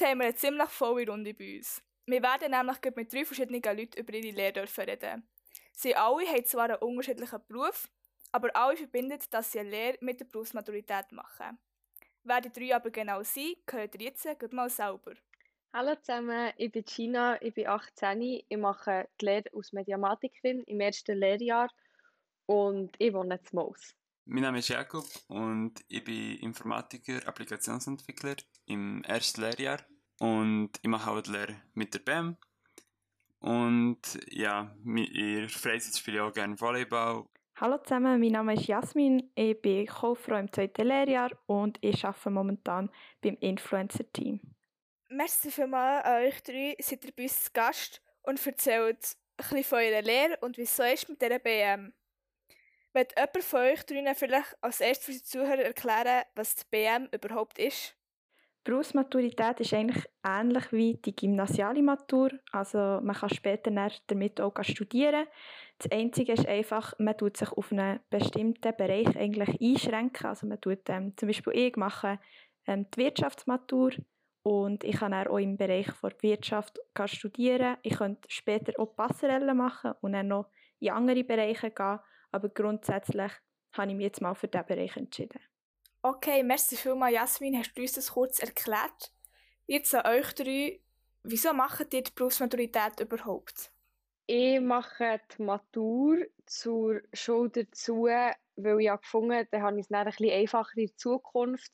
Heute haben wir eine ziemlich volle Runde bei uns. Wir werden nämlich mit drei verschiedenen Leuten über ihre Lehre reden. Sie alle haben zwar einen unterschiedlichen Beruf, aber alle verbindet, dass sie eine Lehre mit der Berufsmaturität machen. Wer die drei aber genau sind, gehört ihr jetzt mal selber. Hallo zusammen, ich bin Gina, ich bin 18, ich mache die Lehre als Mediamatikerin im ersten Lehrjahr und ich wohne in Maus. Mein Name ist Jakob und ich bin Informatiker, Applikationsentwickler im ersten Lehrjahr und ich mache auch die Lehre mit der BAM. Und ja, in der Freizeit spiele ich auch gerne Volleyball. Hallo zusammen, mein Name ist Jasmin, ich bin Kauffrau im zweiten Lehrjahr und ich arbeite momentan beim Influencer-Team. Merci vielmals an euch drei, seid ihr bei uns zu Gast und erzählt ein bisschen von eurer Lehre und wie es so ist mit dieser BM. Wird jemand von euch drinnen vielleicht als erstes für die Zuhörer erklären, was die BM überhaupt ist? Berufsmaturität ist eigentlich ähnlich wie die gymnasiale Matur. Also man kann später damit auch studieren. Das Einzige ist einfach, man tut sich auf einen bestimmten Bereich eigentlich einschränken. Also man tut ähm, zum Beispiel ich mache ähm, die Wirtschaftsmatur und ich kann auch im Bereich der Wirtschaft studieren. Ich könnte später auch Passerellen machen und dann noch in andere Bereiche gehen aber grundsätzlich habe ich mich jetzt mal für diesen Bereich entschieden. Okay, merci vielmals, Jasmin, hast du uns das kurz erklärt. Jetzt an euch drei, wieso macht ihr die Berufsmaturität überhaupt? Ich mache die Matur zur Schule dazu, weil ich habe gefunden dann habe ich es dann ein bisschen einfacher in Zukunft,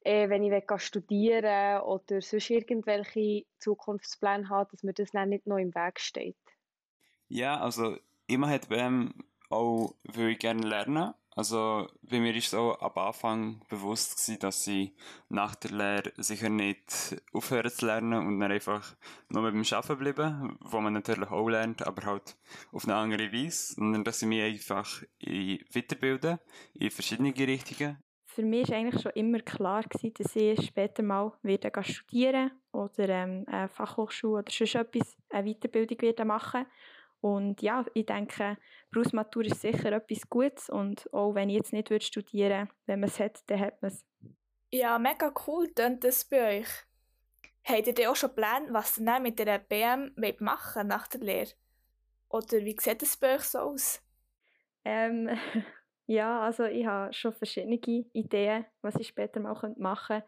äh, wenn ich studieren oder sonst irgendwelche Zukunftspläne habe, dass mir das dann nicht noch im Weg steht. Ja, also immer hat BM auch weil ich gerne lernen. Also bei mir ist auch am Anfang bewusst gewesen, dass ich nach der Lehre sicher nicht aufhören zu lernen und dann einfach nur beim Arbeiten bleiben, wo man natürlich auch lernt, aber halt auf eine andere Weise. Und dass ich mich einfach weiterbilde, in verschiedene Richtungen. Für mich war eigentlich schon immer klar, gewesen, dass ich später mal wieder studieren oder ähm, eine Fachhochschule oder sonst etwas, eine Weiterbildung machen und ja, ich denke, Berufsmatur ist sicher etwas Gutes und auch wenn ich jetzt nicht würde studieren würde, wenn man es hat, dann hat man es. Ja, mega cool klingt das bei euch. Habt ihr denn auch schon Pläne, was ihr dann mit der BM machen nach der Lehre? Oder wie sieht es bei euch so aus? Ähm, ja, also ich habe schon verschiedene Ideen, was ich später mal machen könnte.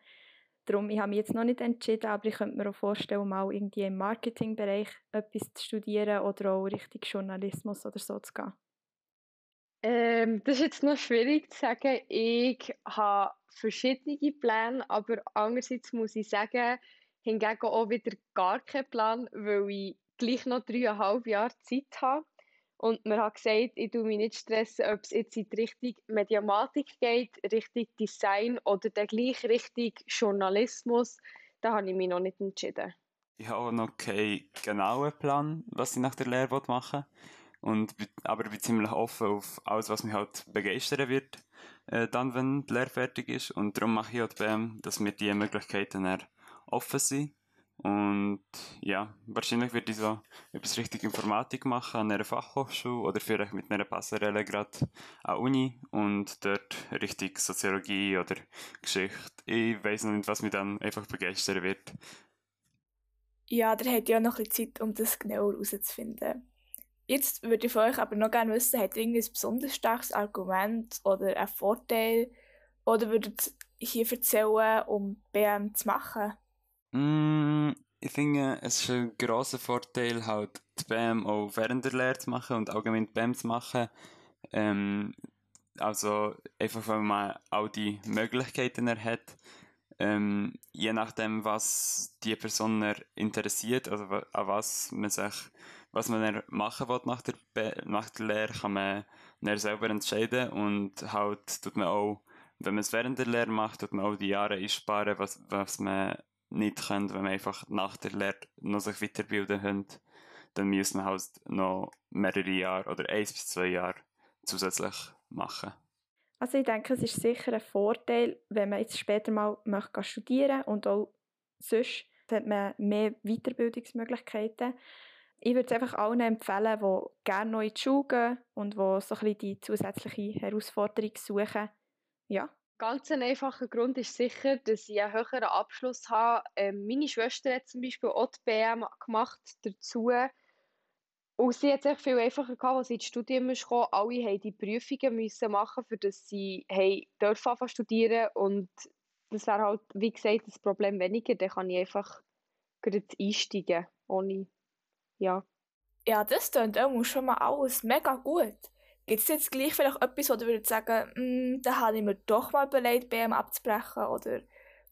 Darum, ich habe mich jetzt noch nicht entschieden, aber ich könnte mir auch vorstellen, mal irgendwie im Marketingbereich etwas zu studieren oder auch Richtung Journalismus oder so zu gehen. Ähm, das ist jetzt noch schwierig zu sagen. Ich habe verschiedene Pläne, aber andererseits muss ich sagen, hingegen auch wieder gar keinen Plan, weil ich gleich noch dreieinhalb Jahre Zeit habe. Und mir hat gesagt, ich tue mich nicht stressen, ob es jetzt in die Richtung Mediamatik geht, Richtung Design oder dann gleich Richtung Journalismus. Da habe ich mich noch nicht entschieden. Ich habe noch keinen genauen Plan, was ich nach der Lehre machen will. Und, aber ich bin ziemlich offen auf alles, was mich halt begeistern wird, äh, dann, wenn die Lehre fertig ist. Und darum mache ich die BM, dass mir diese Möglichkeiten offen sind. Und ja, wahrscheinlich würde ich so etwas richtig Informatik machen an einer Fachhochschule oder vielleicht mit einer Passerelle gerade an Uni und dort richtig Soziologie oder Geschichte. Ich weiß noch nicht, was mich dann einfach begeistern wird. Ja, da habt ihr ja noch ein bisschen Zeit, um das genauer herauszufinden. Jetzt würde ich von euch aber noch gerne wissen, habt ihr irgendein besonders starkes Argument oder einen Vorteil oder würdet ihr hier erzählen, um BM zu machen? Mm, ich finde, es ist ein grosser Vorteil, halt die BAM auch während der Lehre zu machen und allgemein die BAM zu machen. Ähm, also einfach, weil man all die Möglichkeiten er hat. Ähm, je nachdem, was die Person interessiert, also an was man sich, was man machen will nach der, nach der Lehre, kann man dann selber entscheiden und halt tut man auch, wenn man es während der Lehre macht, tut man auch die Jahre einsparen, was, was man nicht können, wenn man einfach nach der Lehre noch sich weiterbilden könnte, dann müssen wir halt noch mehrere Jahre oder eins bis zwei Jahre zusätzlich machen. Also ich denke, es ist sicher ein Vorteil, wenn man jetzt später mal möchte studieren und auch sonst hat man mehr Weiterbildungsmöglichkeiten. Ich würde es einfach allen empfehlen, die gerne neu in die Schule gehen und die so ein bisschen die zusätzliche Herausforderung suchen. Ja, Ganz ein einfacher Grund ist sicher, dass ich einen höheren Abschluss habe. Ähm, meine Schwester hat zum Beispiel auch die BM gemacht dazu. Und sie hat es viel einfacher gehabt, als sie ins Studium kam. Alle mussten die Prüfungen müssen machen, für das sie hey, dürfen studieren Und das wäre halt, wie gesagt, das Problem weniger. Dann kann ich einfach einsteigen, ohne, ja. Ja, das klingt schon mal alles mega gut. Gibt es jetzt gleich vielleicht etwas, wo du würdest sagen, mm, da habe ich mir doch mal überlegt, BM abzubrechen oder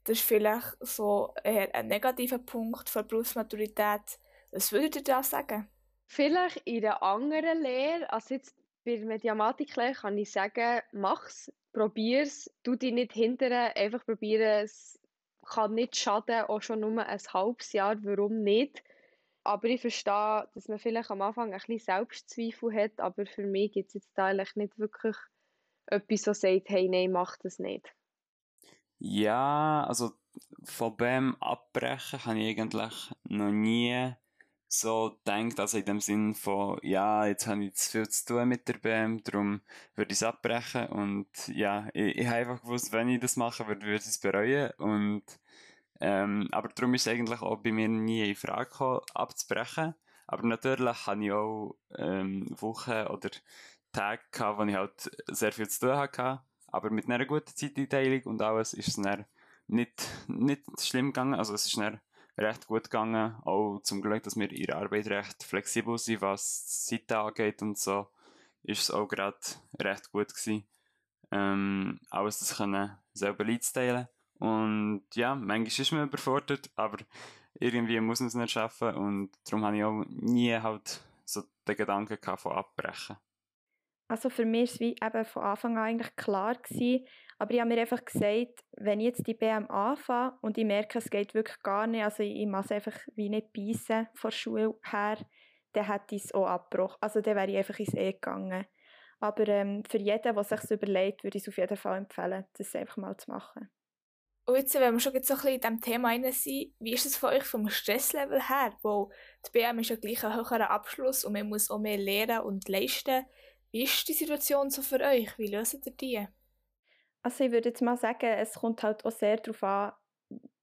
das ist vielleicht so eher ein negativer Punkt für Berufsmaturität. Was würdet ihr da sagen? Vielleicht in einer anderen Lehre, also jetzt bei der Mediamatiklehre kann ich sagen, mach's, probier's, tu dich nicht hindern, einfach probieren, es kann nicht schaden, auch schon nur ein halbes Jahr, warum nicht? Aber ich verstehe, dass man vielleicht am Anfang ein bisschen Selbstzweifel hat, aber für mich gibt es jetzt da eigentlich nicht wirklich etwas, das sagt, hey, nein, mach das nicht. Ja, also von BM abbrechen habe ich eigentlich noch nie so gedacht, also in dem Sinn von, ja, jetzt habe ich zu viel zu tun mit der BM, darum würde ich es abbrechen und ja, ich, ich habe einfach gewusst, wenn ich das mache, würde, würde ich es bereuen und ähm, aber darum ist es eigentlich auch bei mir nie in Frage gekommen, abzubrechen. Aber natürlich hatte ich auch ähm, Wochen oder Tage gehabt, wo ich halt sehr viel zu tun hatte. Aber mit einer guten Zeiteinteilung und alles ist es dann nicht, nicht schlimm gegangen. Also es ist dann recht gut gegangen. Auch zum Glück, dass wir in der Arbeit recht flexibel sind, was die Zeit angeht und so, ist es auch gerade recht gut gewesen. Ähm, alles das können selber einzuteilen. Und ja, manchmal ist man überfordert, aber irgendwie muss man es nicht schaffen und darum habe ich auch nie halt so den Gedanken von abbrechen. Also für mich war es wie eben von Anfang an eigentlich klar gewesen, aber ich habe mir einfach gesagt, wenn ich jetzt die BM anfange und ich merke, es geht wirklich gar nicht, also ich, muss einfach wie nicht beißen von der Schule her, dann hätte ich es auch abgebrochen. Also dann wäre ich einfach ins E gegangen. Aber ähm, für jeden, der sich überlegt, würde ich es auf jeden Fall empfehlen, das einfach mal zu machen. Und jetzt, wenn wir schon so ein bisschen in diesem Thema rein sind, wie ist es für euch vom Stresslevel her? Wo die BM ist ja gleich ein höherer Abschluss und man muss auch mehr lernen und leisten. Wie ist die Situation so für euch? Wie löst ihr die? Also ich würde jetzt mal sagen, es kommt halt auch sehr darauf an,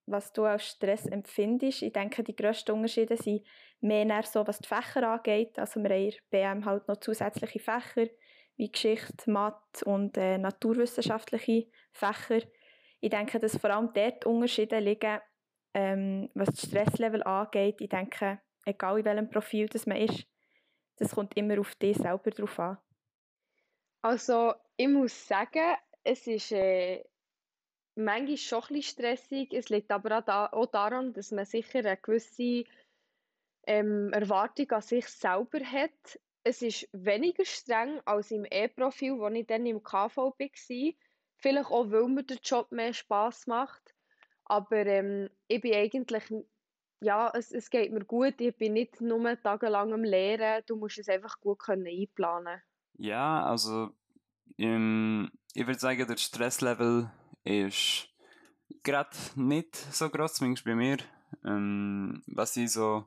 was du als Stress empfindest. Ich denke, die grössten Unterschiede sind mehr so, was die Fächer angeht. Also wir haben in BM halt noch zusätzliche Fächer wie Geschichte, Mathe und äh, naturwissenschaftliche Fächer ich denke, dass vor allem dort Unterschiede liegen, ähm, was das Stresslevel angeht. Ich denke, egal in welchem Profil das man ist, das kommt immer auf dich selber drauf an. Also, ich muss sagen, es ist äh, manchmal schon ein bisschen stressig. Es liegt aber auch, daran, dass man sicher eine gewisse ähm, Erwartung an sich selber hat. Es ist weniger streng als im E-Profil, wo ich dann im KV war Vielleicht auch, weil mir der Job mehr Spass macht. Aber ähm, ich bin eigentlich, ja, es, es geht mir gut. Ich bin nicht nur tagelang am Lehren. Du musst es einfach gut können einplanen Ja, also ähm, ich würde sagen, der Stresslevel ist gerade nicht so groß, zumindest bei mir. Ähm, was ich so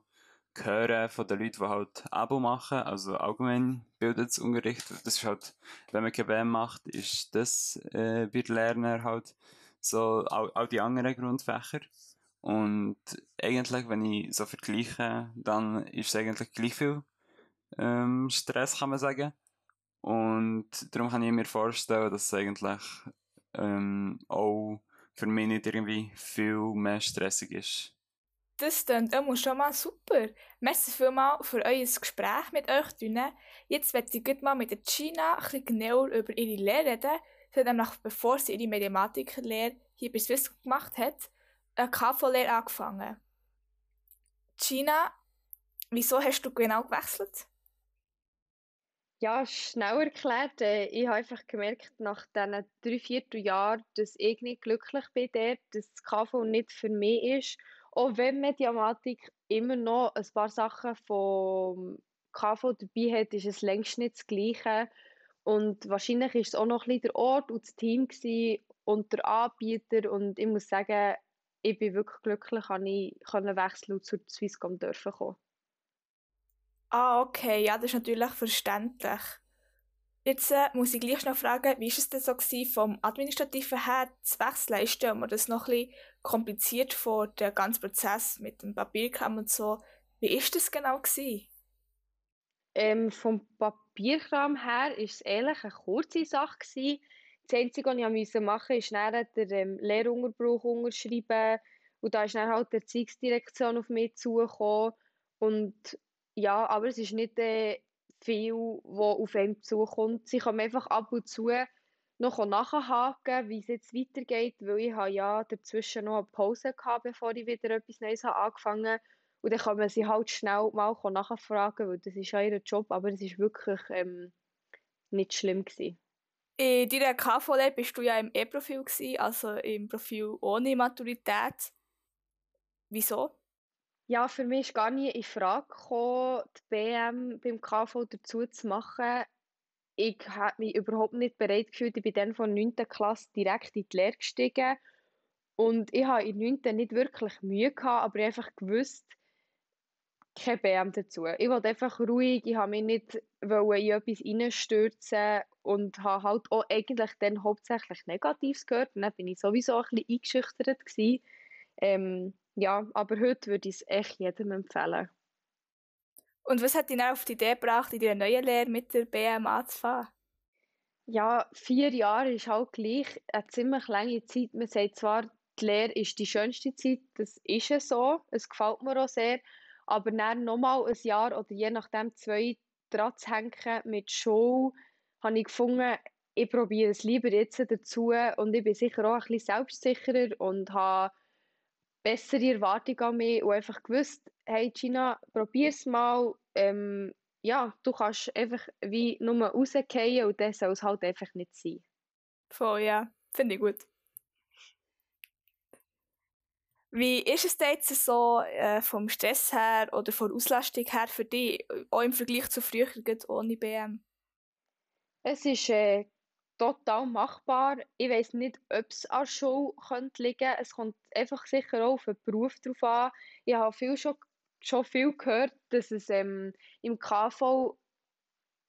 hören von den Leuten, die halt Abo machen, also allgemein Bildungsunterricht. Das ist halt, wenn man KBM macht, ist das äh, bei den Lernern halt so auch, auch die anderen Grundfächer. Und eigentlich, wenn ich so vergleiche, dann ist es eigentlich gleich viel ähm, Stress, kann man sagen. Und darum kann ich mir vorstellen, dass es eigentlich ähm, auch für mich nicht irgendwie viel mehr stressig ist. Das klingt immer schon mal super. Merci vielmals für euer Gespräch mit euch drinnen. Jetzt werde ich mal mit der Gina ein genauer über ihre Lehre reden. Sie hat nämlich, bevor sie ihre Mediamatikerlehre hier bei Swisscom gemacht hat, eine KV-Lehre angefangen. Gina, wieso hast du genau gewechselt? Ja, schnell erklärt. Äh, ich habe einfach gemerkt, nach diesen drei, vier Jahren, dass ich nicht glücklich bin dort, dass das KV nicht für mich ist auch wenn Mediamatik immer noch ein paar Sachen vom KV dabei hat, ist es längst nicht das Gleiche. Und wahrscheinlich war es auch noch ein der Ort und das Team und der Anbieter. Und ich muss sagen, ich bin wirklich glücklich, dass ich wechseln und zur Swisscom dürfen kommen. Ah, okay, ja, das ist natürlich verständlich. Jetzt äh, muss ich gleich noch fragen, wie war es denn so gewesen, vom Administrativen her zu wechseln? Ich stelle mir das noch ein bisschen kompliziert vor, der ganze Prozess mit dem Papierkram und so. Wie war das genau? Gewesen? Ähm, vom Papierkram her war es ehrlich eine kurze Sache. Gewesen. Das Einzige, was ich machen musste, ist dann den ähm, Lehrunterbruch unterschreiben. Und da ist dann halt die Erziehungsdirektion auf mich zugekommen. Und ja, aber es ist nicht äh, viel, was auf einem zukommt. Sie kommen einfach ab und zu noch nachhaken, wie es jetzt weitergeht, weil ich habe ja dazwischen noch eine Pause gehabt, bevor ich wieder etwas Neues habe angefangen habe. Und dann kann man sie halt schnell mal nachfragen, weil das ist ja ihr Job, aber es ist wirklich ähm, nicht schlimm gewesen. In deiner KV-Lehre bist du ja im E-Profil, also im Profil ohne Maturität. Wieso? Ja, für mich ist gar nie in Frage gekommen, die BM beim KV dazu zu machen. Ich habe mich überhaupt nicht bereit gefühlt. Ich bin dann von der 9. Klasse direkt in die Lehre gestiegen. Und ich habe in der 9. nicht wirklich Mühe gehabt, aber ich einfach gewusst, kein BM dazu. Ich wollte einfach ruhig, ich habe mich nicht in etwas reinstürzen und habe halt auch eigentlich dann hauptsächlich Negatives gehört. Und dann bin ich sowieso ein bisschen eingeschüchtert gewesen. Ähm, ja, aber heute würde ich es echt jedem empfehlen. Und was hat dich dann auf die Idee gebracht, in deiner neuen Lehre mit der BM anzufangen? Ja, vier Jahre ist halt gleich eine ziemlich lange Zeit. Man sagt zwar, die Lehre ist die schönste Zeit, das ist es so, es gefällt mir auch sehr, aber dann nochmal ein Jahr oder je nachdem zwei dran zu hängen mit Show, habe ich gefunden, ich probiere es lieber jetzt dazu und ich bin sicher auch ein bisschen selbstsicherer und habe bessere Erwartungen an mich und einfach gewusst, hey Gina, probier's mal. Ähm, ja, du kannst einfach wie nur rausgehen und das soll es halt einfach nicht sein. Voll, ja. Finde ich gut. Wie ist es jetzt so äh, vom Stress her oder von der Auslastung her für dich, auch im Vergleich zu früher ohne BM? Es ist äh, total machbar. Ich weiß nicht, ob es an der Schule könnte liegen könnte. Es kommt einfach sicher auch auf den Beruf drauf an. Ich habe viel schon, schon viel gehört, dass es ähm, im KV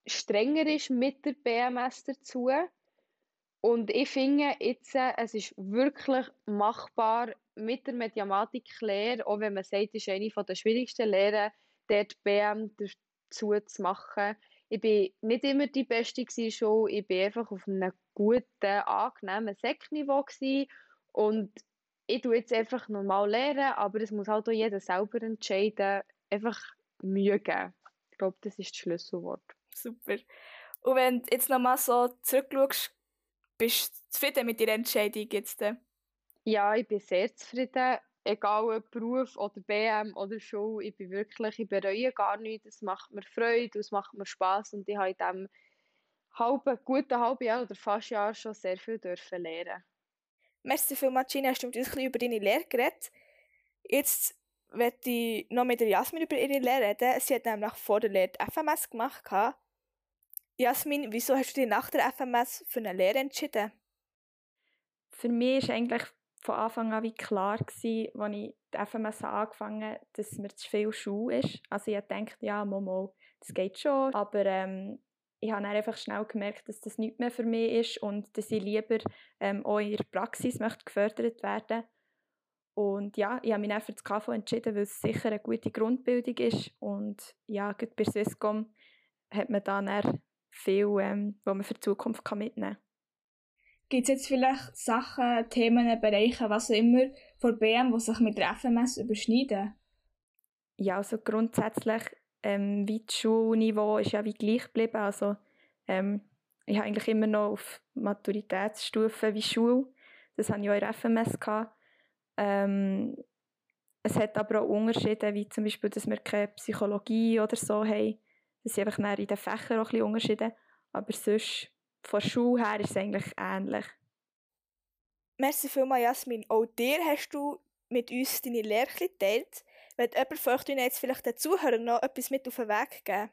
strenger ist mit der BMS dazu. Und ich finde jetzt, äh, es ist wirklich machbar mit der Mediamatik-Lehre, auch wenn man sagt, es ist eine der schwierigsten Lehren, dort BM dazu zu machen ich bin nicht immer die Beste schon. Ich bin einfach auf einem guten, angenehmen Sekniveau und ich tue jetzt einfach normal lernen, aber es muss halt auch jeder selber entscheiden. Einfach Mühe geben. Ich glaube, das ist das Schlüsselwort. Super. Und wenn du jetzt nochmal so zurückschaust, bist du zufrieden mit deiner Entscheidung jetzt? Ja, ich bin sehr zufrieden egal ob Beruf oder BM oder Schule, ich bin wirklich, ich bereue gar nichts, es macht mir Freude, es macht mir Spaß und ich habe in diesem halben, guten halben Jahr oder fast Jahr schon sehr viel dürfen lernen. Merci vielmals, Gina, hast du mit uns ein bisschen über deine Lehre geredet. Jetzt werde ich noch mit der Jasmin über ihre Lehre reden. Sie hat nämlich vor der Lehre die FMS gemacht. Jasmin, wieso hast du dich nach der FMS für eine Lehre entschieden? Für mich ist eigentlich von Anfang an wie klar gewesen, als ich die FMS angefangen habe, dass mir zu viel Schule ist. Also ich dachte, ja, Momo, das geht schon, aber ähm, ich habe dann einfach schnell gemerkt, dass das nicht mehr für mich ist und dass ich lieber ähm, auch in der Praxis möchte gefördert werden und ja, ich habe mich dann für das KV entschieden, weil es sicher eine gute Grundbildung ist und ja, gerade bei Swisscom hat man dann viel, ähm, was man für die Zukunft mitnehmen kann. Gibt es jetzt vielleicht Sachen, Themen, Bereiche, was auch immer von BM, die sich mit der FMS überschneiden? Ja, also grundsätzlich, ähm, wie das Schulniveau ist ja wie gleich geblieben. Also, ähm, ich habe eigentlich immer noch auf Maturitätsstufe wie Schule. Das hatte ich auch in der FMS. Ähm, es hat aber auch Unterschiede, wie zum Beispiel, dass wir keine Psychologie oder so haben. Das sind einfach in den Fächern auch ein bisschen Unterschiede. Aber sonst von der Schule her ist es eigentlich ähnlich. Merci vielmals, Jasmin. Auch dir hast du mit uns deine Lehre geteilt. Wenn jemand von euch jetzt vielleicht den Zuhörern noch etwas mit auf den Weg geben?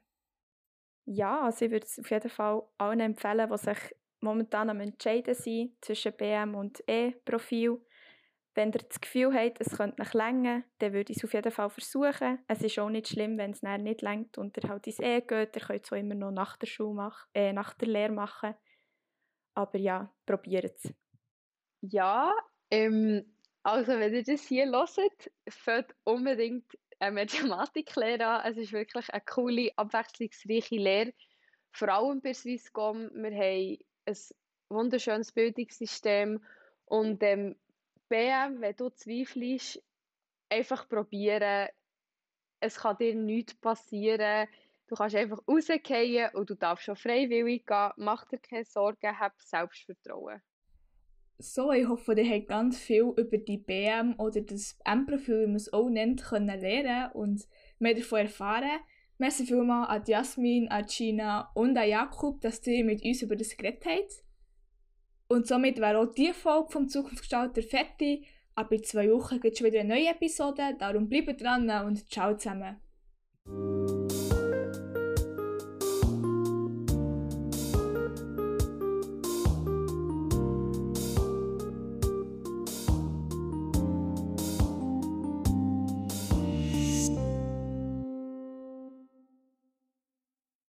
Ja, also ich würde es auf jeden Fall allen empfehlen, die sich momentan am Entscheiden sind zwischen BM und E-Profil. Wenn ihr das Gefühl habt, es könnte nicht länger, dann würde ich es auf jeden Fall versuchen. Es ist auch nicht schlimm, wenn es nicht längt und ihr halt ins Ehe geht. Ihr könnt es auch immer noch nach der Schule machen, äh, nach der Lehre machen. Aber ja, probiert es. Ja, ähm, also wenn ihr das hier hört, fällt unbedingt eine Mathematiklehre an. Es ist wirklich eine coole, abwechslungsreiche Lehre. Vor allem bei Swisscom. Wir haben ein wunderschönes Bildungssystem und ähm, BM, wenn du zweifelst, einfach probieren. Es kann dir nichts passieren. Du kannst einfach rausgehen und du darfst schon freiwillig gehen. Mach dir keine Sorgen, hab Selbstvertrauen. So, ich hoffe, ihr habt ganz viel über die BM oder das M-Profil, wie man es auch nennt, können lernen und mehr davon erfahren. Merci vielmals an Jasmin, an Gina und an Jakob, dass ihr mit uns über das geredet habt. Und somit wäre auch diese Folge vom Zukunftsgestalter fertig. Aber in zwei Wochen gibt es schon wieder eine neue Episode. Darum bleibt dran und ciao zusammen.